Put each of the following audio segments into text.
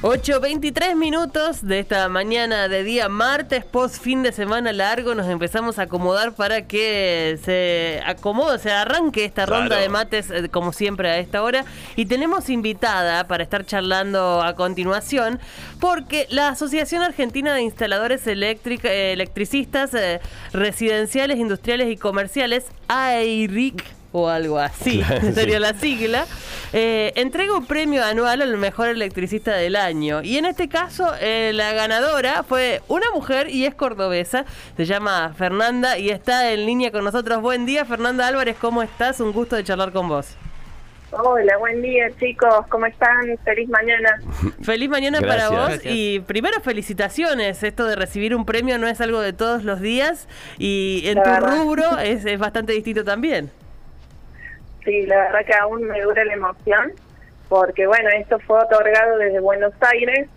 8.23 minutos de esta mañana de día martes, post fin de semana largo, nos empezamos a acomodar para que se acomode, se arranque esta ronda de mates eh, como siempre a esta hora. Y tenemos invitada para estar charlando a continuación, porque la Asociación Argentina de Instaladores eh, Electricistas eh, Residenciales, Industriales y Comerciales, AERIC, o algo así, sería la sigla, eh, entrega un premio anual al mejor electricista del año. Y en este caso, eh, la ganadora fue una mujer y es cordobesa, se llama Fernanda y está en línea con nosotros. Buen día, Fernanda Álvarez, ¿cómo estás? Un gusto de charlar con vos. Hola, buen día chicos, ¿cómo están? Feliz mañana. Feliz mañana para vos y primero felicitaciones, esto de recibir un premio no es algo de todos los días y en tu rubro es, es bastante distinto también sí, la verdad que aún me dura la emoción, porque bueno, esto fue otorgado desde Buenos Aires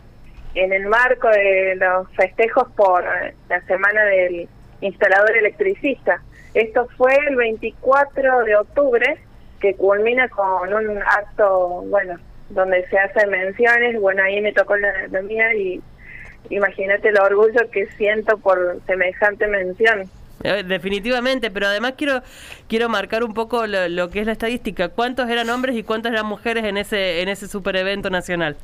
en el marco de los festejos por la semana del instalador electricista. Esto fue el 24 de octubre, que culmina con un acto, bueno, donde se hacen menciones, bueno, ahí me tocó la, la mía y imagínate el orgullo que siento por semejante mención. Eh, definitivamente, pero además quiero quiero marcar un poco lo, que es la estadística. ¿Cuántos eran hombres y cuántas eran mujeres en ese en ese super evento nacional?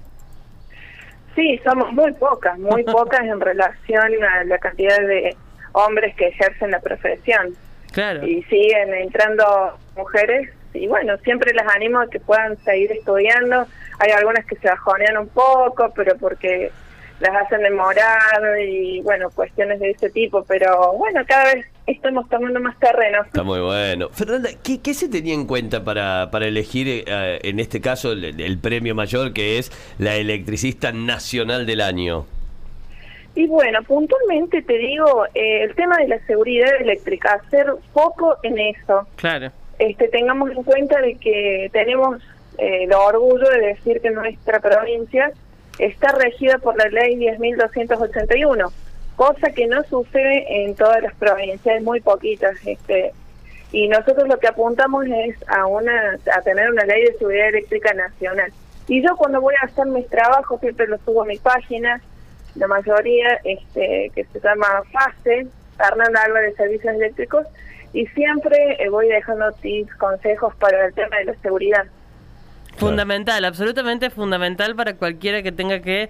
Sí, somos muy pocas, muy pocas en relación a la cantidad de hombres que ejercen la profesión. Claro. Y siguen entrando mujeres y bueno, siempre las animo a que puedan seguir estudiando. Hay algunas que se bajonean un poco, pero porque las hacen demorar y bueno, cuestiones de ese tipo, pero bueno, cada vez estamos tomando más terreno. Está muy bueno. Fernanda, ¿qué, se tenía en cuenta para, para elegir eh, en este caso el, premio mayor que es la electricista nacional del año? Y bueno, puntualmente te digo, eh, el tema de la seguridad eléctrica, hacer foco en eso. Claro. Este, tengamos en cuenta de que tenemos eh, el orgullo de decir que nuestra provincia está regida por la ley 10.281, cosa que no sucede en todas las provincias, muy poquitas. este Y nosotros lo que apuntamos es a, una, a tener una ley de seguridad eléctrica nacional. Y yo cuando voy a hacer mis trabajos siempre lo subo a mi página, la mayoría este que se llama FASE, Fernanda Álvarez Servicios Eléctricos, y siempre eh, voy dejando tips, consejos para el tema de la seguridad. Fundamental, absolutamente fundamental para cualquiera que tenga que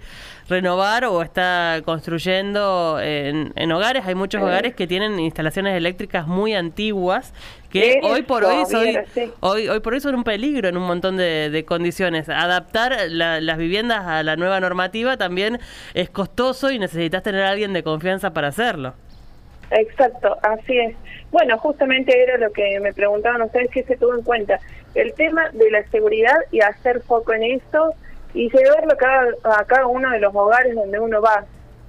renovar o está construyendo en, hogares. Hay muchos hogares que tienen instalaciones eléctricas muy antiguas que hoy por hoy, hoy, hoy por hoy son un peligro en un montón de, condiciones. Adaptar las viviendas a la nueva normativa también es costoso y necesitas tener a alguien de confianza para hacerlo. Exacto, así es. Bueno, justamente era lo que me preguntaban ustedes, que se tuvo en cuenta el tema de la seguridad y hacer foco en esto y llevarlo a cada, a cada uno de los hogares donde uno va,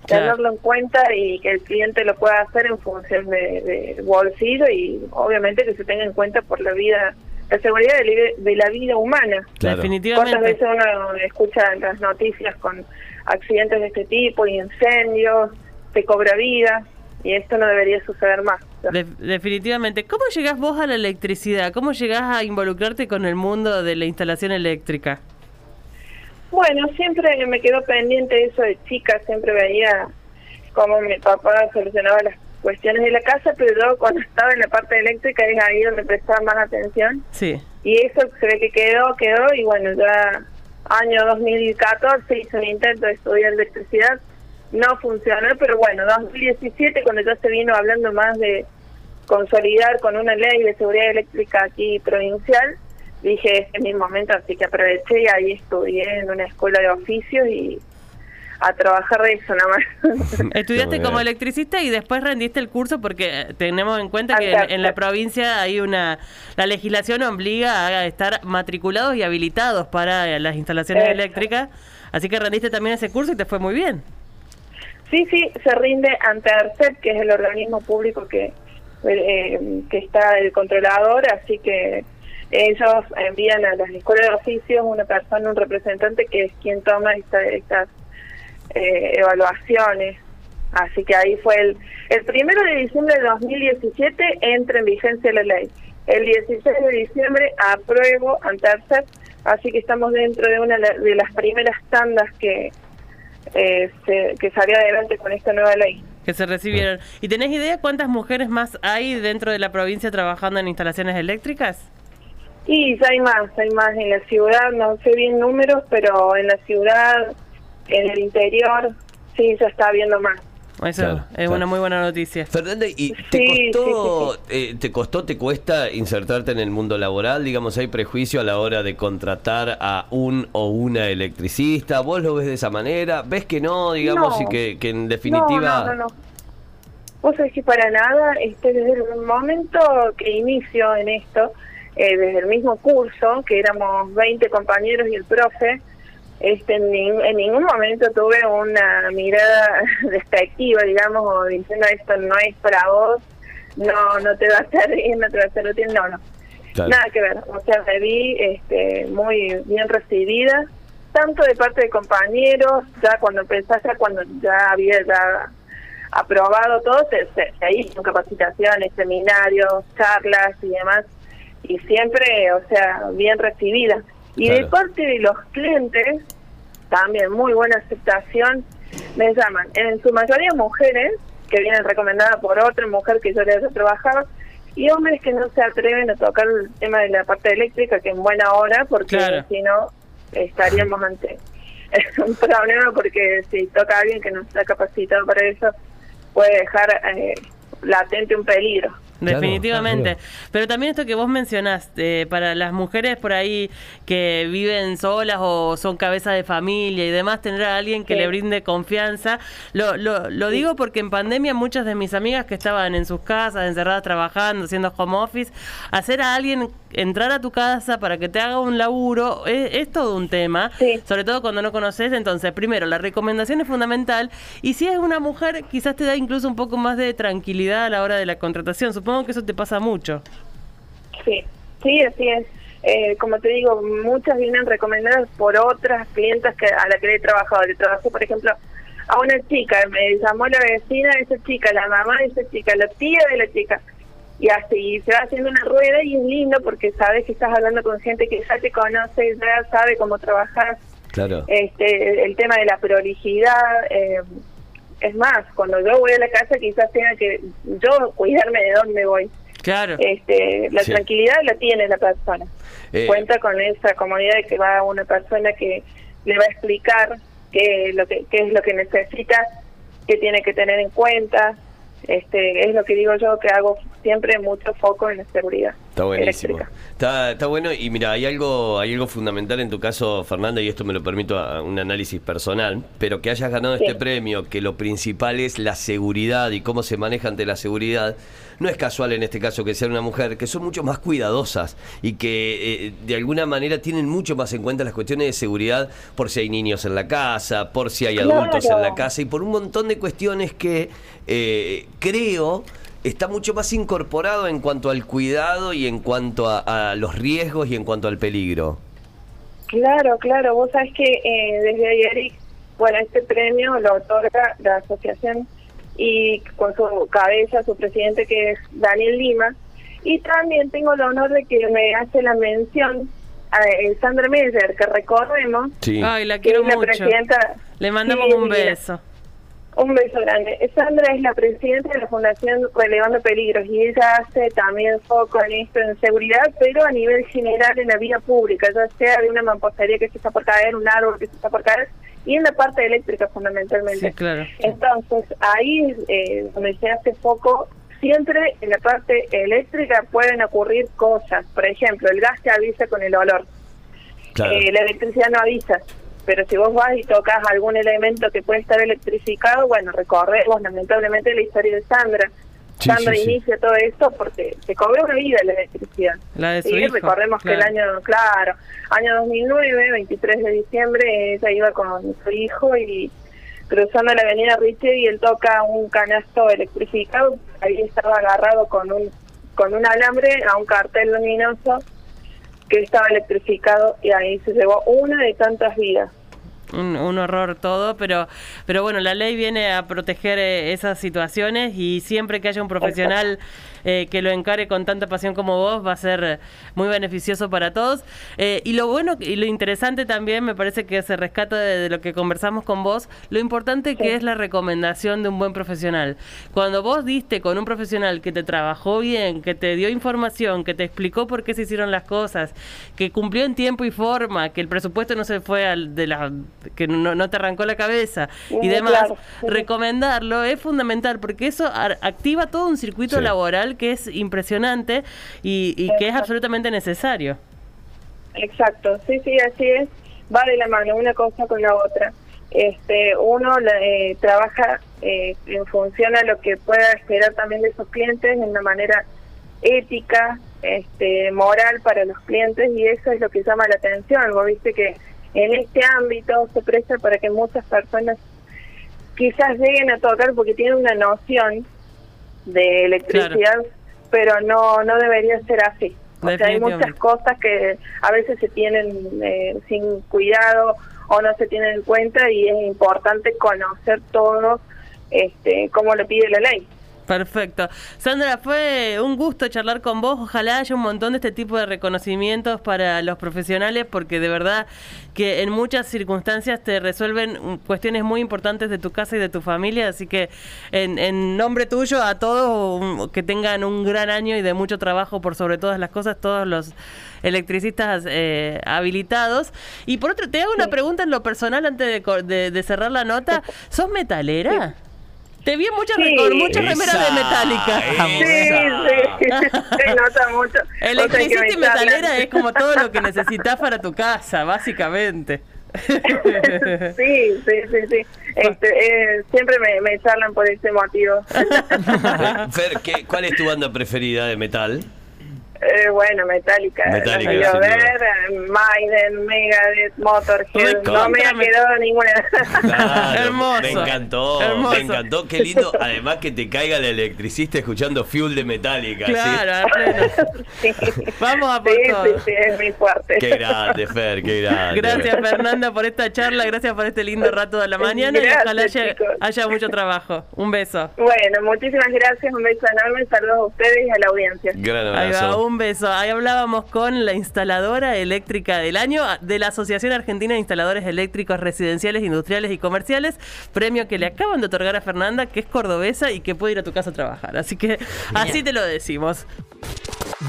tenerlo en cuenta y que el cliente lo pueda hacer en función de, bolsillo y obviamente que se tenga en cuenta por la vida la seguridad de, la vida humana. Definitivamente. ¿Cuántas veces uno escucha las noticias con accidentes de este tipo, y incendios, se cobra vida? Y esto no debería suceder más. definitivamente. ¿Cómo llegás vos a la electricidad? ¿Cómo llegás a involucrarte con el mundo de la instalación eléctrica? Bueno, siempre me quedó pendiente eso de chica, siempre veía cómo mi papá solucionaba las cuestiones de la casa, pero yo cuando estaba en la parte eléctrica es ahí donde prestaba más atención. Sí. Y eso se ve que quedó, quedó, y bueno, ya año 2014 hice un intento de estudiar electricidad no funcionó, pero bueno, 2017 cuando ya se vino hablando más de consolidar con una ley de seguridad eléctrica aquí provincial, dije, este es mi momento, así que aproveché y ahí estudié en una escuela de oficios y a trabajar de eso nada más. Estudiaste como electricista y después rendiste el curso porque tenemos en cuenta que en, la provincia hay una la legislación obliga a estar matriculados y habilitados para las instalaciones eléctricas, así que rendiste también ese curso y te fue muy bien. Sí, sí, se rinde ante ARCEP, que es el organismo público que, eh, que está el controlador, así que ellos envían a las escuelas de oficios una persona, un representante que es quien toma estas eh, evaluaciones. Así que ahí fue el, el primero de diciembre de 2017 entra en vigencia la ley. El 16 de diciembre apruebo tercer así que estamos dentro de una de las primeras tandas que, se, que salió adelante con esta nueva ley. Que se recibieron. ¿Y tenés idea cuántas mujeres más hay dentro de la provincia trabajando en instalaciones eléctricas? Sí, hay más, hay más en la ciudad, no sé bien números, pero en la ciudad, en el interior, sí, ya está habiendo más. Eso es una muy buena noticia. Fernanda, ¿y te costó, eh, te costó, te cuesta insertarte en el mundo laboral? Digamos, ¿hay prejuicio a la hora de contratar a un o una electricista? ¿Vos lo ves de esa manera? ¿Ves que no, digamos, y que, que, en definitiva... No, no, no. Vos sabés que para nada, este, desde el momento que inicio en esto, eh, desde el mismo curso, que éramos 20 compañeros y el profe, este, en, ningún momento tuve una mirada despectiva, digamos, o diciendo esto no es para vos, no no te va a hacer bien, no te va a hacer útil, no, no. Nada que ver, o sea, me vi este, muy bien recibida, tanto de parte de compañeros, ya cuando pensaste, cuando ya había ya aprobado todo, se, se, se hizo capacitaciones, seminarios, charlas y demás, y siempre, o sea, bien recibida. Y de parte de los clientes, también muy buena aceptación, me llaman. En su mayoría mujeres, que vienen recomendadas por otra mujer que yo les he trabajado, y hombres que no se atreven a tocar el tema de la parte eléctrica, que en buena hora, porque si no, estaríamos ante un problema, porque si toca a alguien que no está capacitado para eso, puede dejar eh, latente un peligro. Definitivamente. Pero también esto que vos mencionaste, para las mujeres por ahí que viven solas o son cabezas de familia y demás, tener a alguien que le brinde confianza. Lo, lo, lo digo porque en pandemia muchas de mis amigas que estaban en sus casas, encerradas trabajando, haciendo home office, hacer a alguien entrar a tu casa para que te haga un laburo es, todo un tema, sobre todo cuando no conoces. Entonces, primero, la recomendación es fundamental y si es una mujer, quizás te da incluso un poco más de tranquilidad a la hora de la contratación. Supongo que eso te pasa mucho. Sí, sí, así es. Eh, como te digo, muchas vienen recomendadas por otras clientas que a las que le he trabajado. Le trabajé, por ejemplo, a una chica, me llamó la vecina de esa chica, la mamá de esa chica, la tía de la chica y así se va haciendo una rueda y es lindo porque sabes que estás hablando con gente que ya te conoce, ya sabe cómo trabajar. Claro. Este, el tema de la prolijidad. Eh, es más, cuando yo voy a la casa quizás tenga que yo cuidarme de dónde voy. Claro. Este, la tranquilidad la tiene la persona. Eh, Cuenta con esa comodidad de que va una persona que le va a explicar qué, lo que, qué es lo que necesita, qué tiene que tener en cuenta, este, es lo que digo yo que hago siempre mucho foco en la seguridad. Está buenísimo. Está, está bueno y mira, hay algo, hay algo fundamental en tu caso, Fernanda, y esto me lo permito a un análisis personal, pero que hayas ganado este premio, que lo principal es la seguridad y cómo se maneja ante la seguridad, no es casual en este caso que sea una mujer, que son mucho más cuidadosas y que eh, de alguna manera tienen mucho más en cuenta las cuestiones de seguridad por si hay niños en la casa, por si hay adultos en la casa y por un montón de cuestiones que eh, creo está mucho más incorporado en cuanto al cuidado y en cuanto a, los riesgos y en cuanto al peligro. Claro, claro. Vos sabés que eh, desde ayer, bueno, este premio lo otorga la asociación y con su cabeza, su presidente que es Daniel Lima. Y también tengo el honor de que me hace la mención a eh, Sandra Meyer, que recordemos. Sí. Ay, la quiero mucho. Presidenta, Le mandamos un beso. Un beso grande. Sandra es la presidenta de la Fundación Relevando Peligros y ella hace también foco en esto, en seguridad, pero a nivel general en la vía pública, ya sea de una mampostería que se está por caer, un árbol que se está por caer, y en la parte eléctrica fundamentalmente. Sí, claro. Entonces, ahí eh, donde se hace foco, siempre en la parte eléctrica pueden ocurrir cosas. Por ejemplo, el gas te avisa con el olor. Eh, la electricidad no avisa pero si vos vas y tocas algún elemento que puede estar electrificado, bueno, recorremos lamentablemente la historia de Sandra. Sandra inicia todo esto porque se cobró una vida la electricidad. La de su y recordemos que el año, claro, año 2009, 23 de diciembre, ella iba con su hijo y cruzando la avenida Richie y él toca un canasto electrificado, ahí estaba agarrado con un con un alambre a un cartel luminoso que estaba electrificado y ahí se llevó una de tantas vidas. Un, horror todo, pero, pero bueno, la ley viene a proteger eh, esas situaciones y siempre que haya un profesional eh, que lo encare con tanta pasión como vos va a ser muy beneficioso para todos. Eh, y lo bueno y lo interesante también me parece que se rescata de, lo que conversamos con vos, lo importante que es la recomendación de un buen profesional. Cuando vos diste con un profesional que te trabajó bien, que te dio información, que te explicó por qué se hicieron las cosas, que cumplió en tiempo y forma, que el presupuesto no se fue al de la que no, te arrancó la cabeza y demás, recomendarlo es fundamental porque eso activa todo un circuito laboral que es impresionante y, que es absolutamente necesario. Exacto, sí, sí, así es. Va de la mano una cosa con la otra. Este, uno eh, trabaja eh, en función a lo que pueda esperar también de sus clientes de una manera ética, este, moral para los clientes y eso es lo que llama la atención. Vos viste que en este ámbito se presta para que muchas personas quizás lleguen a tocar porque tienen una noción de electricidad, pero no no debería ser así. O sea, hay muchas cosas que a veces se tienen eh, sin cuidado o no se tienen en cuenta y es importante conocer todo este cómo lo pide la ley. Perfecto. Sandra, fue un gusto charlar con vos. Ojalá haya un montón de este tipo de reconocimientos para los profesionales porque de verdad que en muchas circunstancias te resuelven cuestiones muy importantes de tu casa y de tu familia. Así que en, nombre tuyo a todos que tengan un gran año y de mucho trabajo por sobre todas las cosas, todos los electricistas eh, habilitados. Y por otro, te hago una pregunta en lo personal antes de, cerrar la nota. ¿Sos metalera? Te vi muchas, muchas remeras de metálica. Sí, sí. Se nota mucho. Electricista y metalera es como todo lo que necesitas para tu casa, básicamente. sí, sí, sí, sí. Este, eh, siempre me, me charlan por ese motivo. Fer, ¿qué, ¿cuál es tu banda preferida de metal? Eh, bueno, Metallica. Metallica no ver, Maiden, Megadeth, Motorhead. No me ha quedado ninguna. Hermoso. Me encantó. Me encantó. Qué lindo. Además que te caiga el electricista escuchando Fuel de Metallica. Claro, ¿sí? Vamos a por sí, Sí, sí, es muy fuerte. Qué grande, Fer, qué grande. Gracias, Fernanda, por esta charla. Gracias por este lindo rato de la mañana. y ojalá haya, haya, mucho trabajo. Un beso. Bueno, muchísimas gracias. Un beso enorme. Saludos a ustedes y a la audiencia. Gran abrazo un beso. Ahí hablábamos con la instaladora eléctrica del año de la Asociación Argentina de Instaladores Eléctricos Residenciales, Industriales y Comerciales, premio que le acaban de otorgar a Fernanda, que es cordobesa y que puede ir a tu casa a trabajar. Así que así te lo decimos.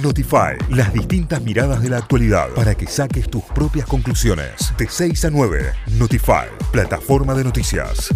Notify, las distintas miradas de la actualidad para que saques tus propias conclusiones. De 6 a 9, Notify, plataforma de noticias.